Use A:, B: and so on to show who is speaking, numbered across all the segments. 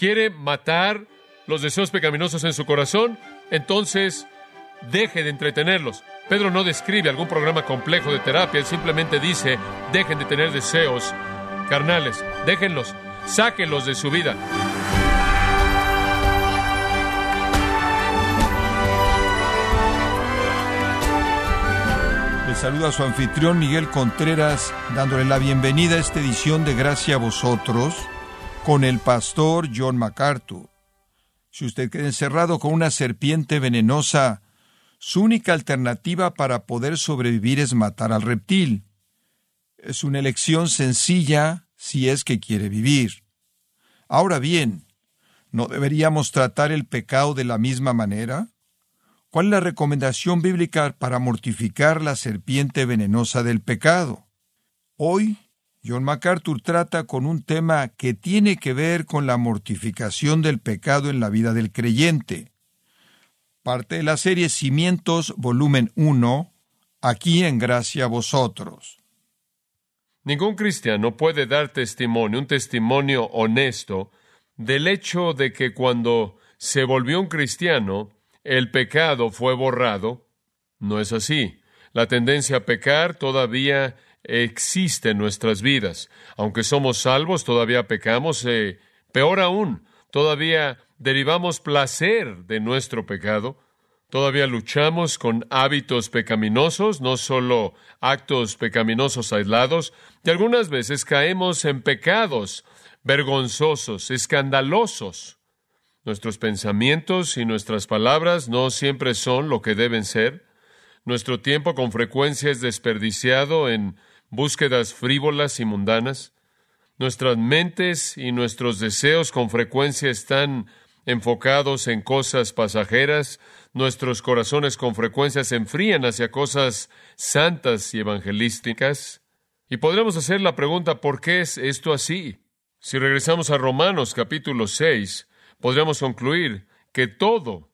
A: quiere matar los deseos pecaminosos en su corazón, entonces deje de entretenerlos. Pedro no describe algún programa complejo de terapia, él simplemente dice, dejen de tener deseos carnales, déjenlos, sáquenlos de su vida.
B: Le saluda a su anfitrión Miguel Contreras, dándole la bienvenida a esta edición de Gracia a vosotros con el pastor John MacArthur. Si usted queda encerrado con una serpiente venenosa, su única alternativa para poder sobrevivir es matar al reptil. Es una elección sencilla si es que quiere vivir. Ahora bien, ¿no deberíamos tratar el pecado de la misma manera? ¿Cuál es la recomendación bíblica para mortificar la serpiente venenosa del pecado? Hoy John MacArthur trata con un tema que tiene que ver con la mortificación del pecado en la vida del creyente. Parte de la serie Cimientos, volumen 1, aquí en Gracia a vosotros.
A: Ningún cristiano puede dar testimonio, un testimonio honesto, del hecho de que cuando se volvió un cristiano, el pecado fue borrado. No es así. La tendencia a pecar todavía existe en nuestras vidas. Aunque somos salvos, todavía pecamos. Eh, peor aún, todavía derivamos placer de nuestro pecado. Todavía luchamos con hábitos pecaminosos, no solo actos pecaminosos aislados, y algunas veces caemos en pecados vergonzosos, escandalosos. Nuestros pensamientos y nuestras palabras no siempre son lo que deben ser. Nuestro tiempo con frecuencia es desperdiciado en búsquedas frívolas y mundanas. Nuestras mentes y nuestros deseos con frecuencia están enfocados en cosas pasajeras, nuestros corazones con frecuencia se enfrían hacia cosas santas y evangelísticas. Y podremos hacer la pregunta, ¿por qué es esto así? Si regresamos a Romanos capítulo 6, podríamos concluir que todo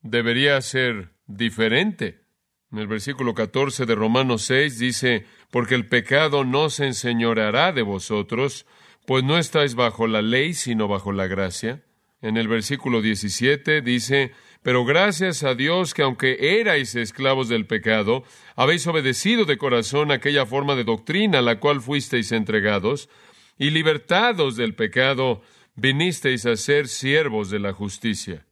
A: debería ser diferente. En el versículo 14 de Romanos 6 dice, porque el pecado no se enseñoreará de vosotros, pues no estáis bajo la ley, sino bajo la gracia. En el versículo 17 dice, pero gracias a Dios que aunque erais esclavos del pecado, habéis obedecido de corazón aquella forma de doctrina a la cual fuisteis entregados, y libertados del pecado, vinisteis a ser siervos de la justicia.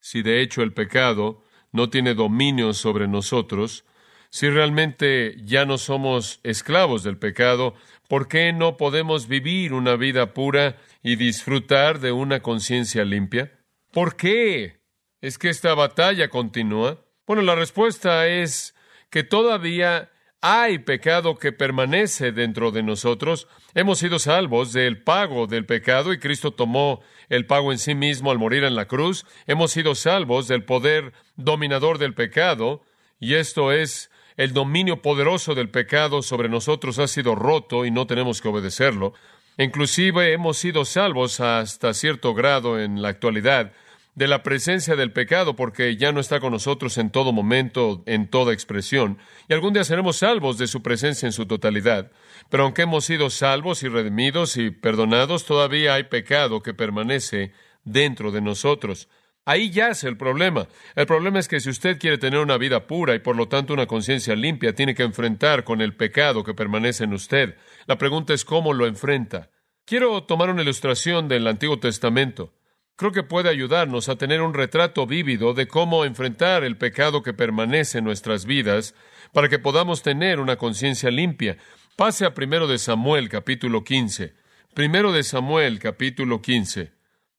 A: Si de hecho el pecado no tiene dominio sobre nosotros, si realmente ya no somos esclavos del pecado, ¿por qué no podemos vivir una vida pura y disfrutar de una conciencia limpia? ¿Por qué? ¿Es que esta batalla continúa? Bueno, la respuesta es que todavía hay pecado que permanece dentro de nosotros. Hemos sido salvos del pago del pecado y Cristo tomó el pago en sí mismo al morir en la cruz. Hemos sido salvos del poder dominador del pecado y esto es el dominio poderoso del pecado sobre nosotros ha sido roto y no tenemos que obedecerlo. Inclusive hemos sido salvos hasta cierto grado en la actualidad de la presencia del pecado porque ya no está con nosotros en todo momento, en toda expresión, y algún día seremos salvos de su presencia en su totalidad. Pero aunque hemos sido salvos y redimidos y perdonados, todavía hay pecado que permanece dentro de nosotros. Ahí yace el problema. El problema es que si usted quiere tener una vida pura y por lo tanto una conciencia limpia, tiene que enfrentar con el pecado que permanece en usted. La pregunta es cómo lo enfrenta. Quiero tomar una ilustración del Antiguo Testamento. Creo que puede ayudarnos a tener un retrato vívido de cómo enfrentar el pecado que permanece en nuestras vidas para que podamos tener una conciencia limpia. Pase a primero de Samuel capítulo 15. Primero de Samuel capítulo 15.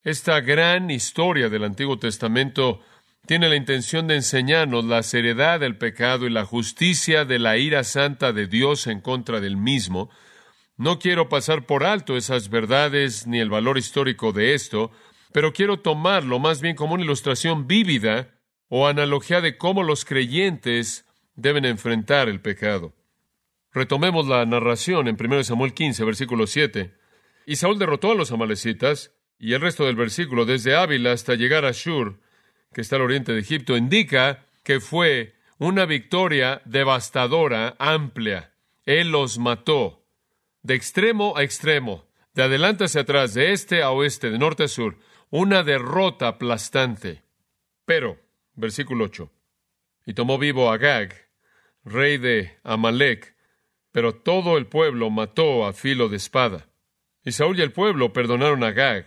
A: Esta gran historia del Antiguo Testamento tiene la intención de enseñarnos la seriedad del pecado y la justicia de la ira santa de Dios en contra del mismo. No quiero pasar por alto esas verdades ni el valor histórico de esto, pero quiero tomarlo más bien como una ilustración vívida o analogía de cómo los creyentes deben enfrentar el pecado. Retomemos la narración en 1 Samuel 15, versículo 7. Y Saúl derrotó a los amalecitas, y el resto del versículo, desde Ávila hasta llegar a Shur, que está al oriente de Egipto, indica que fue una victoria devastadora, amplia. Él los mató, de extremo a extremo, de adelante hacia atrás, de este a oeste, de norte a sur, una derrota aplastante. Pero, versículo 8, y tomó vivo a Agag, rey de Amalek, pero todo el pueblo mató a filo de espada. Y Saúl y el pueblo perdonaron a Agag,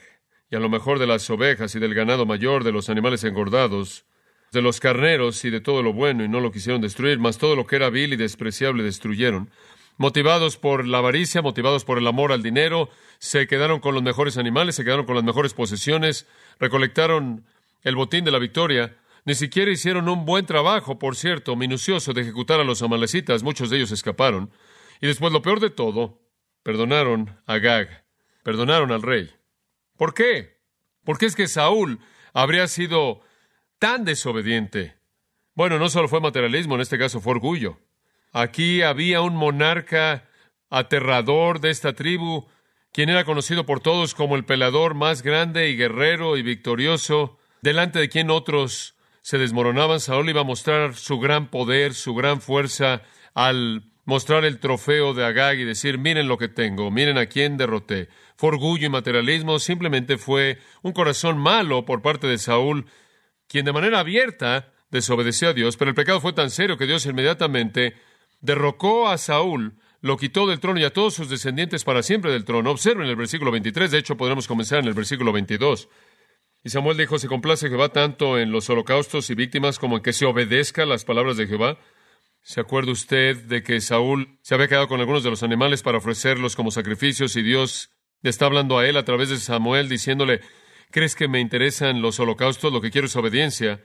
A: y a lo mejor de las ovejas y del ganado mayor, de los animales engordados, de los carneros y de todo lo bueno, y no lo quisieron destruir, mas todo lo que era vil y despreciable destruyeron. Motivados por la avaricia, motivados por el amor al dinero, se quedaron con los mejores animales, se quedaron con las mejores posesiones, recolectaron el botín de la victoria, ni siquiera hicieron un buen trabajo, por cierto, minucioso de ejecutar a los amalecitas, muchos de ellos escaparon. Y después lo peor de todo, perdonaron a Gag, perdonaron al rey. ¿Por qué? Porque es que Saúl habría sido tan desobediente. Bueno, no solo fue materialismo, en este caso fue orgullo. Aquí había un monarca aterrador de esta tribu, quien era conocido por todos como el pelador más grande y guerrero y victorioso, delante de quien otros se desmoronaban. Saúl iba a mostrar su gran poder, su gran fuerza, al mostrar el trofeo de Agag y decir, miren lo que tengo, miren a quién derroté. Fue orgullo y materialismo, simplemente fue un corazón malo por parte de Saúl, quien de manera abierta desobedeció a Dios, pero el pecado fue tan serio que Dios inmediatamente derrocó a Saúl, lo quitó del trono y a todos sus descendientes para siempre del trono. Observen el versículo 23, de hecho podremos comenzar en el versículo 22. Y Samuel dijo, se complace Jehová tanto en los holocaustos y víctimas como en que se obedezca las palabras de Jehová. ¿Se acuerda usted de que Saúl se había quedado con algunos de los animales para ofrecerlos como sacrificios y Dios está hablando a él a través de Samuel diciéndole, ¿crees que me interesan los holocaustos? Lo que quiero es obediencia.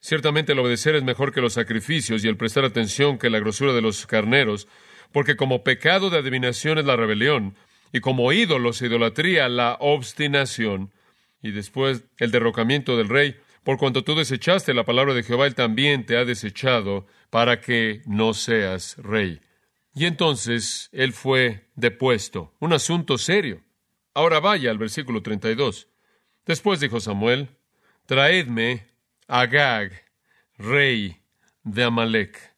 A: Ciertamente el obedecer es mejor que los sacrificios y el prestar atención que la grosura de los carneros, porque como pecado de adivinación es la rebelión, y como ídolos e idolatría la obstinación, y después el derrocamiento del rey, por cuanto tú desechaste la palabra de Jehová, él también te ha desechado para que no seas rey. Y entonces él fue depuesto, un asunto serio. Ahora vaya al versículo 32. Después dijo Samuel, traedme Agag, rey de Amalek.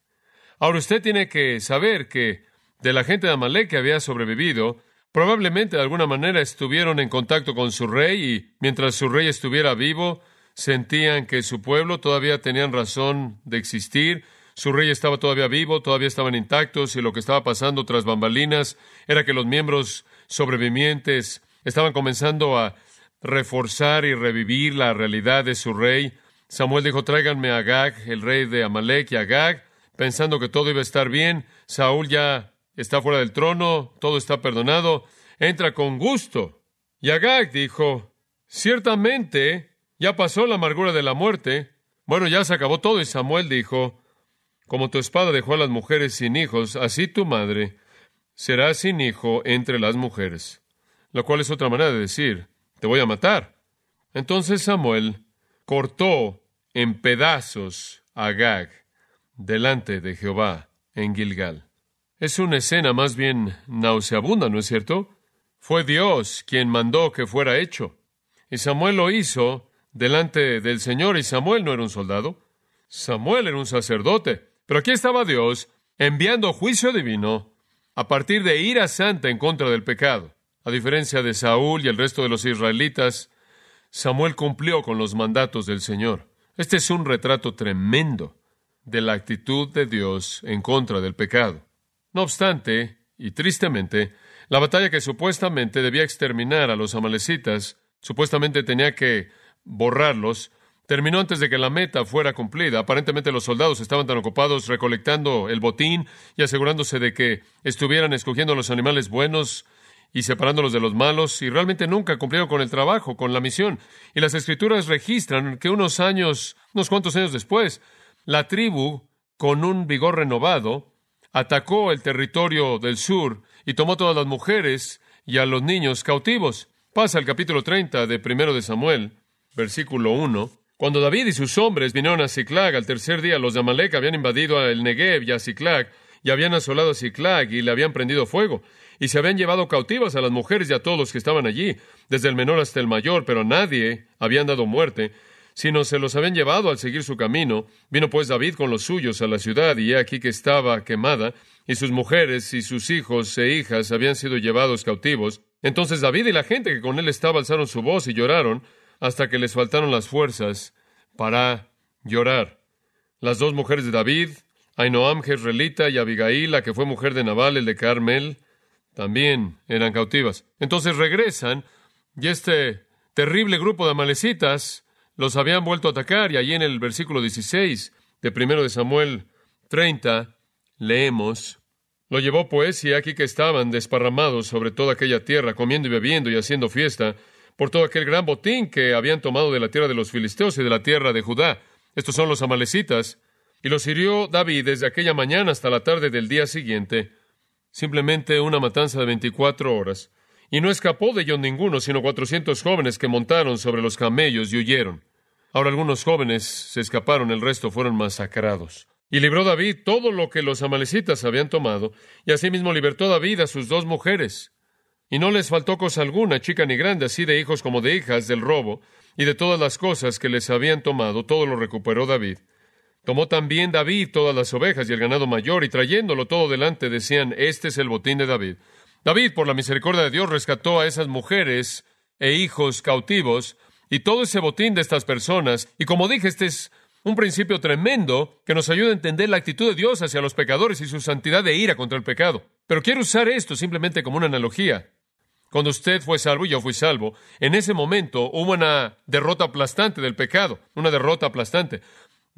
A: Ahora usted tiene que saber que de la gente de Amalek que había sobrevivido, probablemente de alguna manera estuvieron en contacto con su rey y mientras su rey estuviera vivo, sentían que su pueblo todavía tenían razón de existir, su rey estaba todavía vivo, todavía estaban intactos y lo que estaba pasando tras bambalinas era que los miembros sobrevivientes estaban comenzando a reforzar y revivir la realidad de su rey. Samuel dijo, tráiganme a Agag, el rey de Amalek y Agag, pensando que todo iba a estar bien. Saúl ya está fuera del trono, todo está perdonado, entra con gusto. Y Agag dijo, ciertamente ya pasó la amargura de la muerte. Bueno, ya se acabó todo. Y Samuel dijo, como tu espada dejó a las mujeres sin hijos, así tu madre será sin hijo entre las mujeres. Lo cual es otra manera de decir, te voy a matar. Entonces Samuel cortó en pedazos a Agag delante de Jehová en Gilgal. Es una escena más bien nauseabunda, ¿no es cierto? Fue Dios quien mandó que fuera hecho. Y Samuel lo hizo delante del Señor, y Samuel no era un soldado. Samuel era un sacerdote. Pero aquí estaba Dios enviando juicio divino a partir de ira santa en contra del pecado. A diferencia de Saúl y el resto de los israelitas, Samuel cumplió con los mandatos del Señor. Este es un retrato tremendo de la actitud de Dios en contra del pecado. No obstante, y tristemente, la batalla que supuestamente debía exterminar a los amalecitas, supuestamente tenía que borrarlos, terminó antes de que la meta fuera cumplida. Aparentemente los soldados estaban tan ocupados recolectando el botín y asegurándose de que estuvieran escogiendo los animales buenos y separándolos de los malos, y realmente nunca cumplieron con el trabajo, con la misión. Y las escrituras registran que unos años, unos cuantos años después, la tribu, con un vigor renovado, atacó el territorio del sur y tomó todas las mujeres y a los niños cautivos. Pasa el capítulo 30 de primero de Samuel, versículo 1. Cuando David y sus hombres vinieron a Ciclag al tercer día, los de Amalek habían invadido el Negev y a Ciclag, y habían asolado a Ciclag y le habían prendido fuego y se habían llevado cautivas a las mujeres y a todos los que estaban allí, desde el menor hasta el mayor, pero nadie habían dado muerte, sino se los habían llevado al seguir su camino. Vino pues David con los suyos a la ciudad, y he aquí que estaba quemada, y sus mujeres y sus hijos e hijas habían sido llevados cautivos. Entonces David y la gente que con él estaba alzaron su voz y lloraron hasta que les faltaron las fuerzas para llorar. Las dos mujeres de David, Ainoam Jezreelita y Abigail, la que fue mujer de Nabal, el de Carmel, también eran cautivas. Entonces regresan y este terrible grupo de amalecitas los habían vuelto a atacar y allí en el versículo 16 de primero de Samuel 30 leemos lo llevó pues, y aquí que estaban desparramados sobre toda aquella tierra, comiendo y bebiendo y haciendo fiesta, por todo aquel gran botín que habían tomado de la tierra de los filisteos y de la tierra de Judá. Estos son los amalecitas. Y los hirió David desde aquella mañana hasta la tarde del día siguiente. Simplemente una matanza de veinticuatro horas. Y no escapó de ellos ninguno, sino cuatrocientos jóvenes que montaron sobre los camellos y huyeron. Ahora algunos jóvenes se escaparon, el resto fueron masacrados. Y libró David todo lo que los amalecitas habían tomado, y asimismo libertó David a sus dos mujeres. Y no les faltó cosa alguna, chica ni grande, así de hijos como de hijas, del robo, y de todas las cosas que les habían tomado, todo lo recuperó David. Tomó también David todas las ovejas y el ganado mayor, y trayéndolo todo delante decían, Este es el botín de David. David, por la misericordia de Dios, rescató a esas mujeres e hijos cautivos, y todo ese botín de estas personas, y como dije, este es un principio tremendo que nos ayuda a entender la actitud de Dios hacia los pecadores y su santidad de ira contra el pecado. Pero quiero usar esto simplemente como una analogía. Cuando usted fue salvo y yo fui salvo, en ese momento hubo una derrota aplastante del pecado, una derrota aplastante.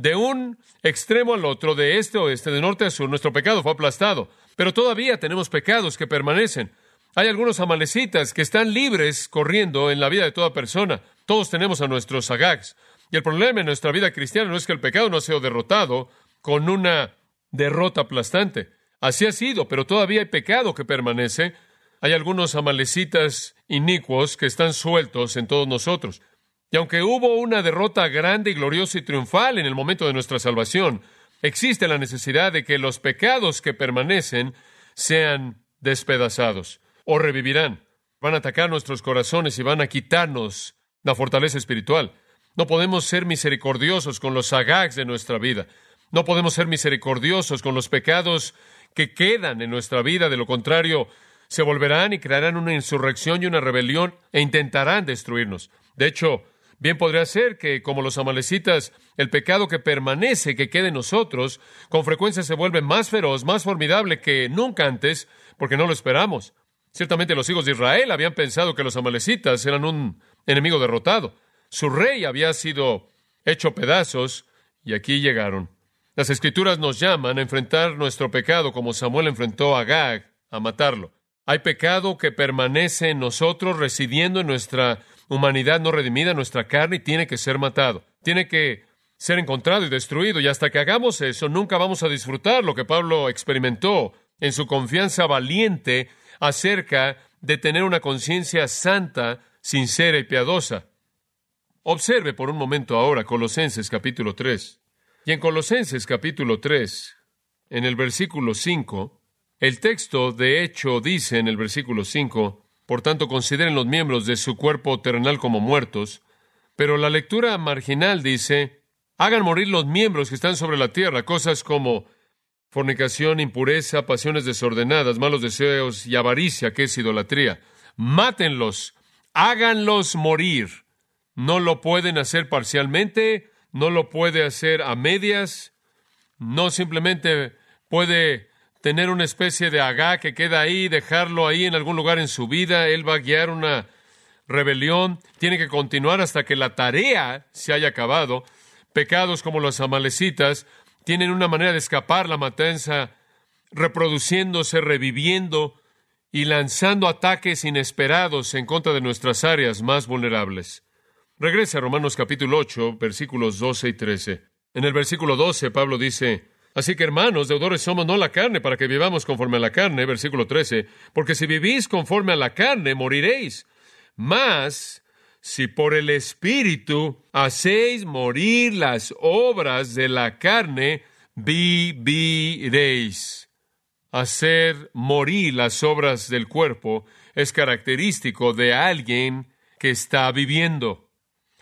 A: De un extremo al otro, de este a oeste, de norte a sur, nuestro pecado fue aplastado. Pero todavía tenemos pecados que permanecen. Hay algunos amalecitas que están libres corriendo en la vida de toda persona. Todos tenemos a nuestros agags. Y el problema en nuestra vida cristiana no es que el pecado no ha sido derrotado con una derrota aplastante. Así ha sido, pero todavía hay pecado que permanece. Hay algunos amalecitas inicuos que están sueltos en todos nosotros. Y aunque hubo una derrota grande y gloriosa y triunfal en el momento de nuestra salvación, existe la necesidad de que los pecados que permanecen sean despedazados o revivirán. Van a atacar nuestros corazones y van a quitarnos la fortaleza espiritual. No podemos ser misericordiosos con los agags de nuestra vida. No podemos ser misericordiosos con los pecados que quedan en nuestra vida. De lo contrario, se volverán y crearán una insurrección y una rebelión e intentarán destruirnos. De hecho, bien podría ser que, como los amalecitas, el pecado que permanece, que quede en nosotros, con frecuencia se vuelve más feroz, más formidable que nunca antes, porque no lo esperamos. Ciertamente los hijos de Israel habían pensado que los amalecitas eran un enemigo derrotado. Su rey había sido hecho pedazos y aquí llegaron. Las escrituras nos llaman a enfrentar nuestro pecado como Samuel enfrentó a Gag, a matarlo. Hay pecado que permanece en nosotros, residiendo en nuestra humanidad no redimida, nuestra carne, y tiene que ser matado. Tiene que ser encontrado y destruido. Y hasta que hagamos eso, nunca vamos a disfrutar lo que Pablo experimentó en su confianza valiente acerca de tener una conciencia santa, sincera y piadosa. Observe por un momento ahora Colosenses capítulo 3. Y en Colosenses capítulo 3, en el versículo 5, el texto de hecho dice en el versículo 5, por tanto consideren los miembros de su cuerpo terrenal como muertos, pero la lectura marginal dice, hagan morir los miembros que están sobre la tierra, cosas como fornicación, impureza, pasiones desordenadas, malos deseos y avaricia, que es idolatría. Mátenlos, háganlos morir no lo pueden hacer parcialmente, no lo puede hacer a medias, no simplemente puede tener una especie de agá que queda ahí, dejarlo ahí en algún lugar en su vida, él va a guiar una rebelión, tiene que continuar hasta que la tarea se haya acabado. Pecados como los amalecitas tienen una manera de escapar la matanza, reproduciéndose, reviviendo y lanzando ataques inesperados en contra de nuestras áreas más vulnerables. Regrese a Romanos capítulo 8, versículos 12 y 13. En el versículo 12, Pablo dice, Así que hermanos, deudores somos no la carne para que vivamos conforme a la carne, versículo 13, porque si vivís conforme a la carne, moriréis. Mas, si por el Espíritu hacéis morir las obras de la carne, viviréis. Hacer morir las obras del cuerpo es característico de alguien que está viviendo.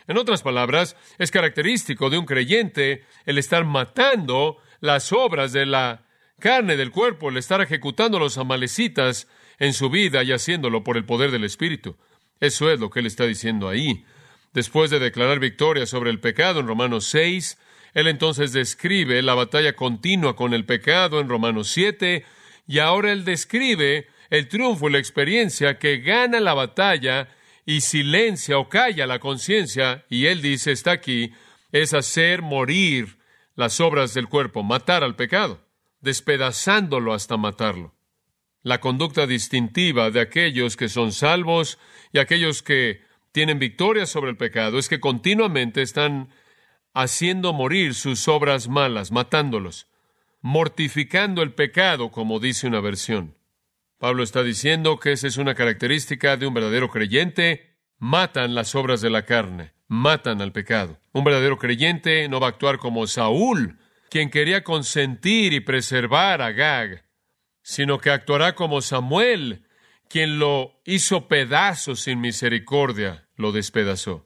A: En otras palabras, es característico de un creyente el estar matando las obras de la carne del cuerpo, el estar ejecutando los amalecitas en su vida y haciéndolo por el poder del Espíritu. Eso es lo que él está diciendo ahí. Después de declarar victoria sobre el pecado en Romanos 6, él entonces describe la batalla continua con el pecado en Romanos 7, y ahora él describe el triunfo y la experiencia que gana la batalla y silencia o calla la conciencia, y él dice, está aquí, es hacer morir las obras del cuerpo, matar al pecado, despedazándolo hasta matarlo. La conducta distintiva de aquellos que son salvos y aquellos que tienen victoria sobre el pecado es que continuamente están haciendo morir sus obras malas, matándolos, mortificando el pecado, como dice una versión. Pablo está diciendo que esa es una característica de un verdadero creyente. Matan las obras de la carne, matan al pecado. Un verdadero creyente no va a actuar como Saúl, quien quería consentir y preservar a Gag, sino que actuará como Samuel, quien lo hizo pedazos sin misericordia, lo despedazó.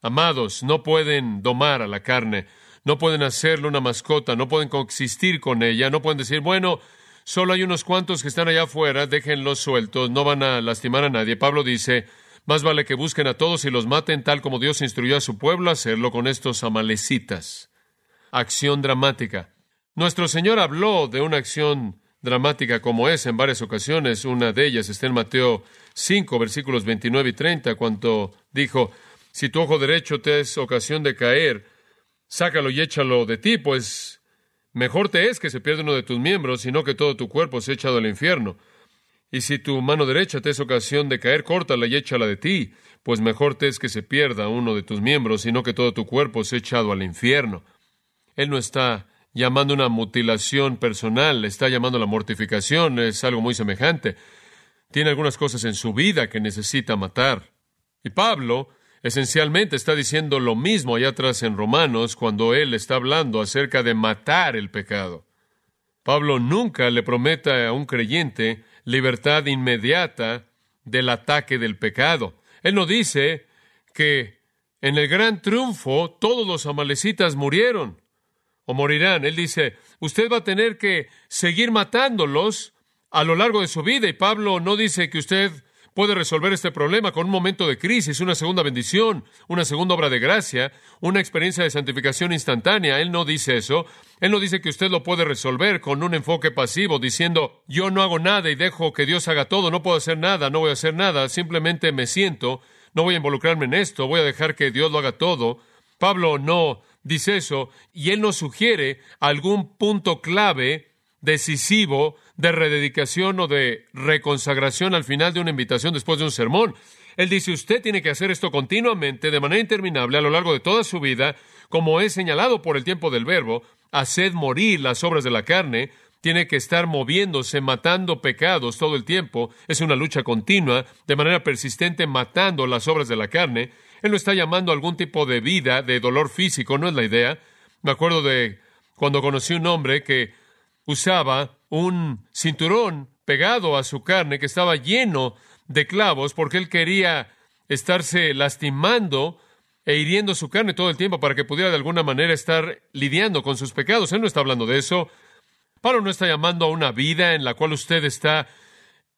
A: Amados, no pueden domar a la carne, no pueden hacerle una mascota, no pueden coexistir con ella, no pueden decir, bueno, Solo hay unos cuantos que están allá afuera, déjenlos sueltos, no van a lastimar a nadie. Pablo dice, más vale que busquen a todos y los maten tal como Dios instruyó a su pueblo a hacerlo con estos amalecitas. Acción dramática. Nuestro Señor habló de una acción dramática como esa en varias ocasiones. Una de ellas está en Mateo 5, versículos 29 y 30, cuando dijo, si tu ojo derecho te es ocasión de caer, sácalo y échalo de ti, pues Mejor te es que se pierda uno de tus miembros, sino que todo tu cuerpo sea echado al infierno. Y si tu mano derecha te es ocasión de caer, córtala y échala de ti, pues mejor te es que se pierda uno de tus miembros, sino que todo tu cuerpo sea echado al infierno. Él no está llamando una mutilación personal, está llamando la mortificación, es algo muy semejante. Tiene algunas cosas en su vida que necesita matar. Y Pablo Esencialmente está diciendo lo mismo allá atrás en Romanos cuando él está hablando acerca de matar el pecado. Pablo nunca le promete a un creyente libertad inmediata del ataque del pecado. Él no dice que en el gran triunfo todos los amalecitas murieron o morirán. Él dice, usted va a tener que seguir matándolos a lo largo de su vida. Y Pablo no dice que usted puede resolver este problema con un momento de crisis, una segunda bendición, una segunda obra de gracia, una experiencia de santificación instantánea. Él no dice eso. Él no dice que usted lo puede resolver con un enfoque pasivo, diciendo, yo no hago nada y dejo que Dios haga todo, no puedo hacer nada, no voy a hacer nada, simplemente me siento, no voy a involucrarme en esto, voy a dejar que Dios lo haga todo. Pablo no dice eso y él nos sugiere algún punto clave decisivo de rededicación o de reconsagración al final de una invitación después de un sermón. Él dice, usted tiene que hacer esto continuamente, de manera interminable, a lo largo de toda su vida, como es señalado por el tiempo del verbo, haced morir las obras de la carne, tiene que estar moviéndose, matando pecados todo el tiempo, es una lucha continua, de manera persistente, matando las obras de la carne. Él no está llamando a algún tipo de vida, de dolor físico, no es la idea. Me acuerdo de cuando conocí un hombre que usaba un cinturón pegado a su carne que estaba lleno de clavos porque él quería estarse lastimando e hiriendo su carne todo el tiempo para que pudiera de alguna manera estar lidiando con sus pecados. Él no está hablando de eso. Pablo no está llamando a una vida en la cual usted está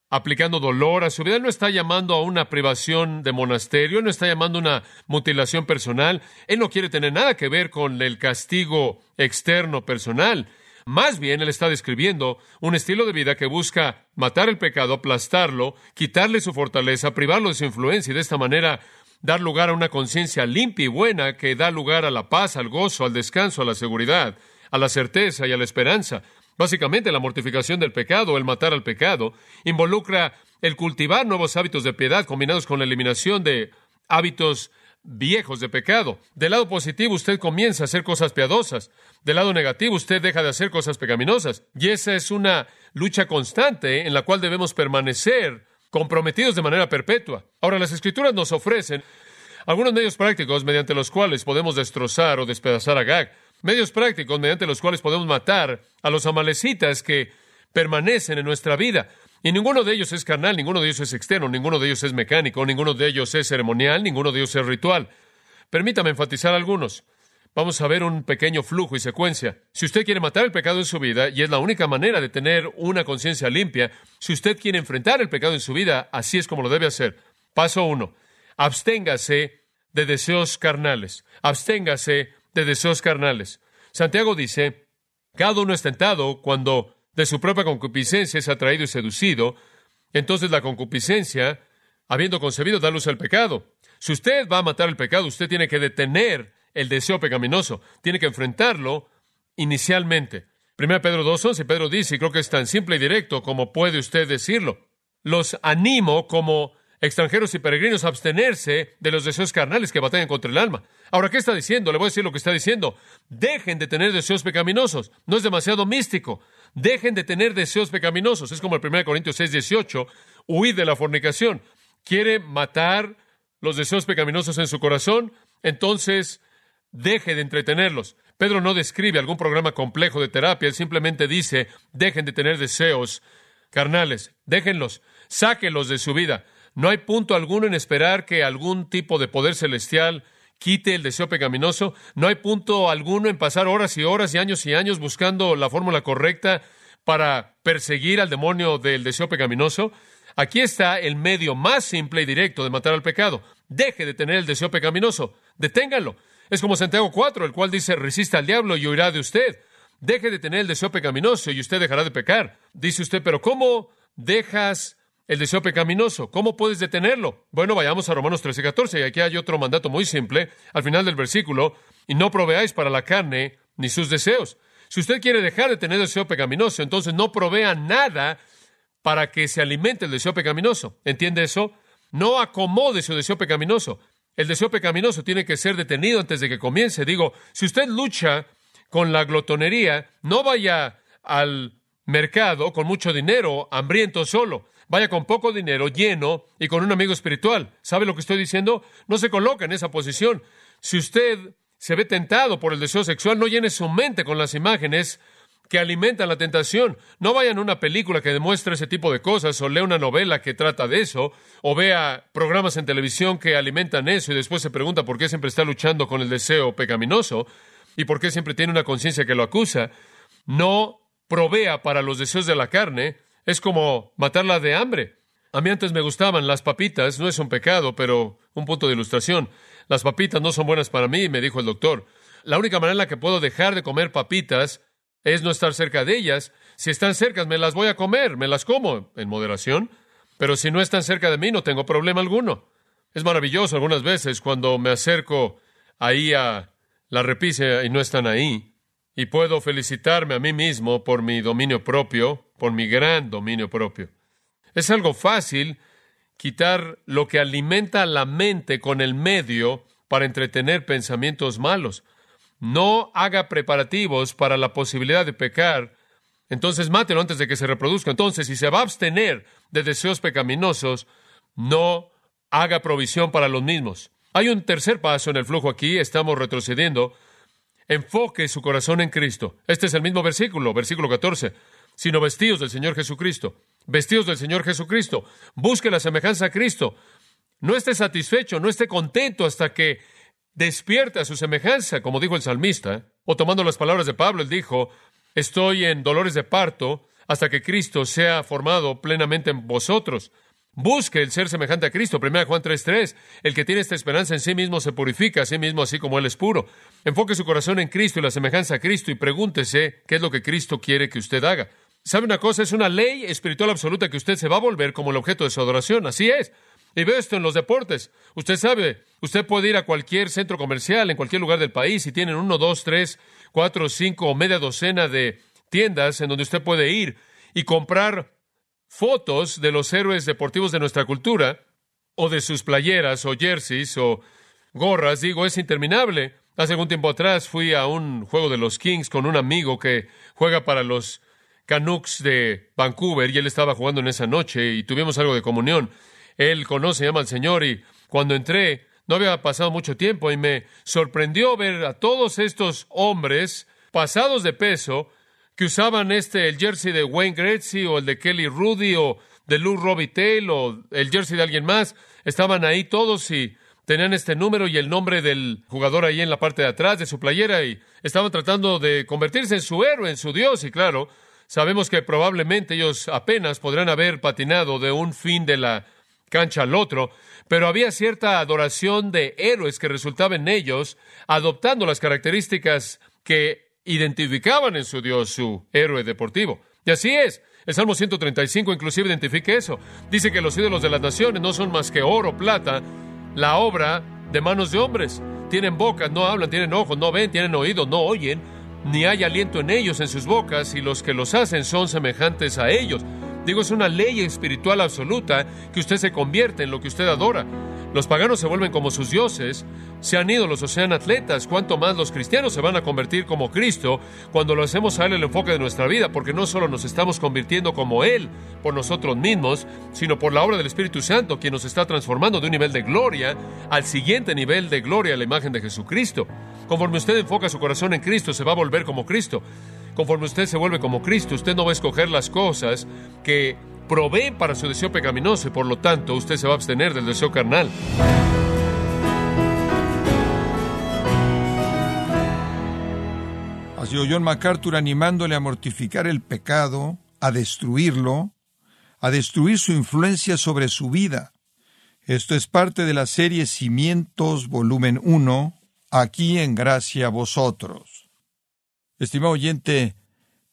A: aplicando dolor a su vida. Él no está llamando a una privación de monasterio, él no está llamando a una mutilación personal. Él no quiere tener nada que ver con el castigo externo personal. Más bien, él está describiendo un estilo de vida que busca matar el pecado, aplastarlo, quitarle su fortaleza, privarlo de su influencia y de esta manera dar lugar a una conciencia limpia y buena que da lugar a la paz, al gozo, al descanso, a la seguridad, a la certeza y a la esperanza. Básicamente, la mortificación del pecado, el matar al pecado, involucra el cultivar nuevos hábitos de piedad combinados con la eliminación de hábitos viejos de pecado. Del lado positivo usted comienza a hacer cosas piadosas. Del lado negativo usted deja de hacer cosas pecaminosas. Y esa es una lucha constante en la cual debemos permanecer comprometidos de manera perpetua. Ahora, las escrituras nos ofrecen algunos medios prácticos mediante los cuales podemos destrozar o despedazar a Gag. Medios prácticos mediante los cuales podemos matar a los amalecitas que permanecen en nuestra vida. Y ninguno de ellos es carnal, ninguno de ellos es externo, ninguno de ellos es mecánico, ninguno de ellos es ceremonial, ninguno de ellos es ritual. Permítame enfatizar algunos. vamos a ver un pequeño flujo y secuencia. Si usted quiere matar el pecado en su vida, y es la única manera de tener una conciencia limpia, si usted quiere enfrentar el pecado en su vida, así es como lo debe hacer. Paso uno, absténgase de deseos carnales. Absténgase de deseos carnales. Santiago dice, cada uno es tentado cuando de su propia concupiscencia es atraído y seducido, entonces la concupiscencia, habiendo concebido, da luz al pecado. Si usted va a matar el pecado, usted tiene que detener el deseo pecaminoso, tiene que enfrentarlo inicialmente. 1 Pedro 2.11, Pedro dice, y creo que es tan simple y directo como puede usted decirlo. Los animo como extranjeros y peregrinos a abstenerse de los deseos carnales que batallan contra el alma. Ahora, ¿qué está diciendo? Le voy a decir lo que está diciendo. Dejen de tener deseos pecaminosos. No es demasiado místico. Dejen de tener deseos pecaminosos. Es como el 1 Corintios 6, 18. Huid de la fornicación. ¿Quiere matar los deseos pecaminosos en su corazón? Entonces, deje de entretenerlos. Pedro no describe algún programa complejo de terapia. Él simplemente dice, dejen de tener deseos carnales. Déjenlos. Sáquenlos de su vida. No hay punto alguno en esperar que algún tipo de poder celestial quite el deseo pecaminoso. No hay punto alguno en pasar horas y horas y años y años buscando la fórmula correcta para perseguir al demonio del deseo pecaminoso. Aquí está el medio más simple y directo de matar al pecado. Deje de tener el deseo pecaminoso. Deténgalo. Es como Santiago 4, el cual dice, resista al diablo y huirá de usted. Deje de tener el deseo pecaminoso y usted dejará de pecar. Dice usted, pero ¿cómo dejas el deseo pecaminoso. ¿Cómo puedes detenerlo? Bueno, vayamos a Romanos 13 y 14, y aquí hay otro mandato muy simple, al final del versículo, y no proveáis para la carne ni sus deseos. Si usted quiere dejar de tener deseo pecaminoso, entonces no provea nada para que se alimente el deseo pecaminoso. ¿Entiende eso? No acomode su deseo pecaminoso. El deseo pecaminoso tiene que ser detenido antes de que comience. Digo, si usted lucha con la glotonería, no vaya al mercado con mucho dinero, hambriento solo. Vaya con poco dinero, lleno y con un amigo espiritual. ¿Sabe lo que estoy diciendo? No se coloca en esa posición. Si usted se ve tentado por el deseo sexual, no llene su mente con las imágenes que alimentan la tentación. No vaya a una película que demuestre ese tipo de cosas, o lea una novela que trata de eso, o vea programas en televisión que alimentan eso y después se pregunta por qué siempre está luchando con el deseo pecaminoso y por qué siempre tiene una conciencia que lo acusa. No provea para los deseos de la carne, es como matarla de hambre. A mí antes me gustaban las papitas, no es un pecado, pero un punto de ilustración. Las papitas no son buenas para mí, me dijo el doctor. La única manera en la que puedo dejar de comer papitas es no estar cerca de ellas. Si están cerca, me las voy a comer, me las como en moderación. Pero si no están cerca de mí, no tengo problema alguno. Es maravilloso algunas veces cuando me acerco ahí a la repisa y no están ahí y puedo felicitarme a mí mismo por mi dominio propio, por mi gran dominio propio. Es algo fácil quitar lo que alimenta la mente con el medio para entretener pensamientos malos. No haga preparativos para la posibilidad de pecar, entonces mátelo antes de que se reproduzca. Entonces, si se va a abstener de deseos pecaminosos, no haga provisión para los mismos. Hay un tercer paso en el flujo aquí, estamos retrocediendo, Enfoque su corazón en Cristo. Este es el mismo versículo, versículo 14. Sino vestidos del Señor Jesucristo. Vestidos del Señor Jesucristo. Busque la semejanza a Cristo. No esté satisfecho, no esté contento hasta que despierte a su semejanza, como dijo el salmista. O tomando las palabras de Pablo, él dijo, estoy en dolores de parto hasta que Cristo sea formado plenamente en vosotros. Busque el ser semejante a Cristo. 1 Juan 3:3. El que tiene esta esperanza en sí mismo se purifica a sí mismo así como Él es puro. Enfoque su corazón en Cristo y la semejanza a Cristo y pregúntese qué es lo que Cristo quiere que usted haga. ¿Sabe una cosa? Es una ley espiritual absoluta que usted se va a volver como el objeto de su adoración. Así es. Y veo esto en los deportes. Usted sabe, usted puede ir a cualquier centro comercial en cualquier lugar del país y tienen uno, dos, tres, cuatro, cinco o media docena de tiendas en donde usted puede ir y comprar fotos de los héroes deportivos de nuestra cultura, o de sus playeras, o jerseys, o gorras, digo, es interminable. Hace algún tiempo atrás fui a un juego de los Kings con un amigo que juega para los Canucks de Vancouver y él estaba jugando en esa noche y tuvimos algo de comunión. Él conoce, llama al Señor y cuando entré no había pasado mucho tiempo y me sorprendió ver a todos estos hombres pasados de peso que usaban este, el jersey de Wayne Gretzky o el de Kelly Rudy o de Lou Robitaille o el jersey de alguien más, estaban ahí todos y tenían este número y el nombre del jugador ahí en la parte de atrás de su playera y estaban tratando de convertirse en su héroe, en su Dios. Y claro, sabemos que probablemente ellos apenas podrán haber patinado de un fin de la cancha al otro, pero había cierta adoración de héroes que resultaba en ellos, adoptando las características que identificaban en su Dios su héroe deportivo. Y así es. El Salmo 135 inclusive identifica eso. Dice que los ídolos de las naciones no son más que oro, plata, la obra de manos de hombres. Tienen bocas, no hablan, tienen ojos, no ven, tienen oídos, no oyen, ni hay aliento en ellos, en sus bocas, y los que los hacen son semejantes a ellos. Digo, es una ley espiritual absoluta que usted se convierte en lo que usted adora. Los paganos se vuelven como sus dioses, sean ídolos o sean atletas, cuanto más los cristianos se van a convertir como Cristo cuando lo hacemos a Él el enfoque de nuestra vida, porque no solo nos estamos convirtiendo como Él por nosotros mismos, sino por la obra del Espíritu Santo, quien nos está transformando de un nivel de gloria al siguiente nivel de gloria a la imagen de Jesucristo. Conforme usted enfoca su corazón en Cristo, se va a volver como Cristo. Conforme usted se vuelve como Cristo, usted no va a escoger las cosas que provee para su deseo pecaminoso y por lo tanto usted se va a abstener del deseo carnal.
B: Ha sido John MacArthur animándole a mortificar el pecado, a destruirlo, a destruir su influencia sobre su vida. Esto es parte de la serie Cimientos, volumen 1, aquí en Gracia a Vosotros. Estimado oyente,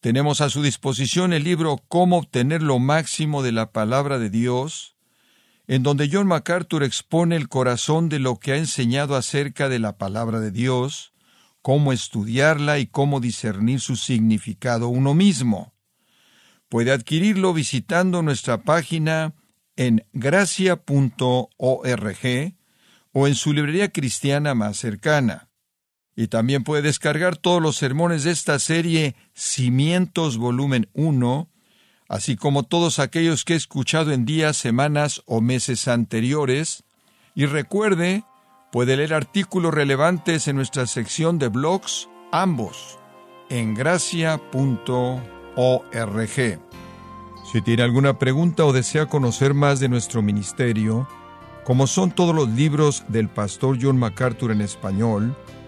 B: tenemos a su disposición el libro Cómo obtener lo máximo de la palabra de Dios, en donde John MacArthur expone el corazón de lo que ha enseñado acerca de la palabra de Dios, cómo estudiarla y cómo discernir su significado uno mismo. Puede adquirirlo visitando nuestra página en gracia.org o en su librería cristiana más cercana. Y también puede descargar todos los sermones de esta serie Cimientos Volumen 1, así como todos aquellos que he escuchado en días, semanas o meses anteriores. Y recuerde, puede leer artículos relevantes en nuestra sección de blogs, ambos, en gracia.org. Si tiene alguna pregunta o desea conocer más de nuestro ministerio, como son todos los libros del pastor John MacArthur en español,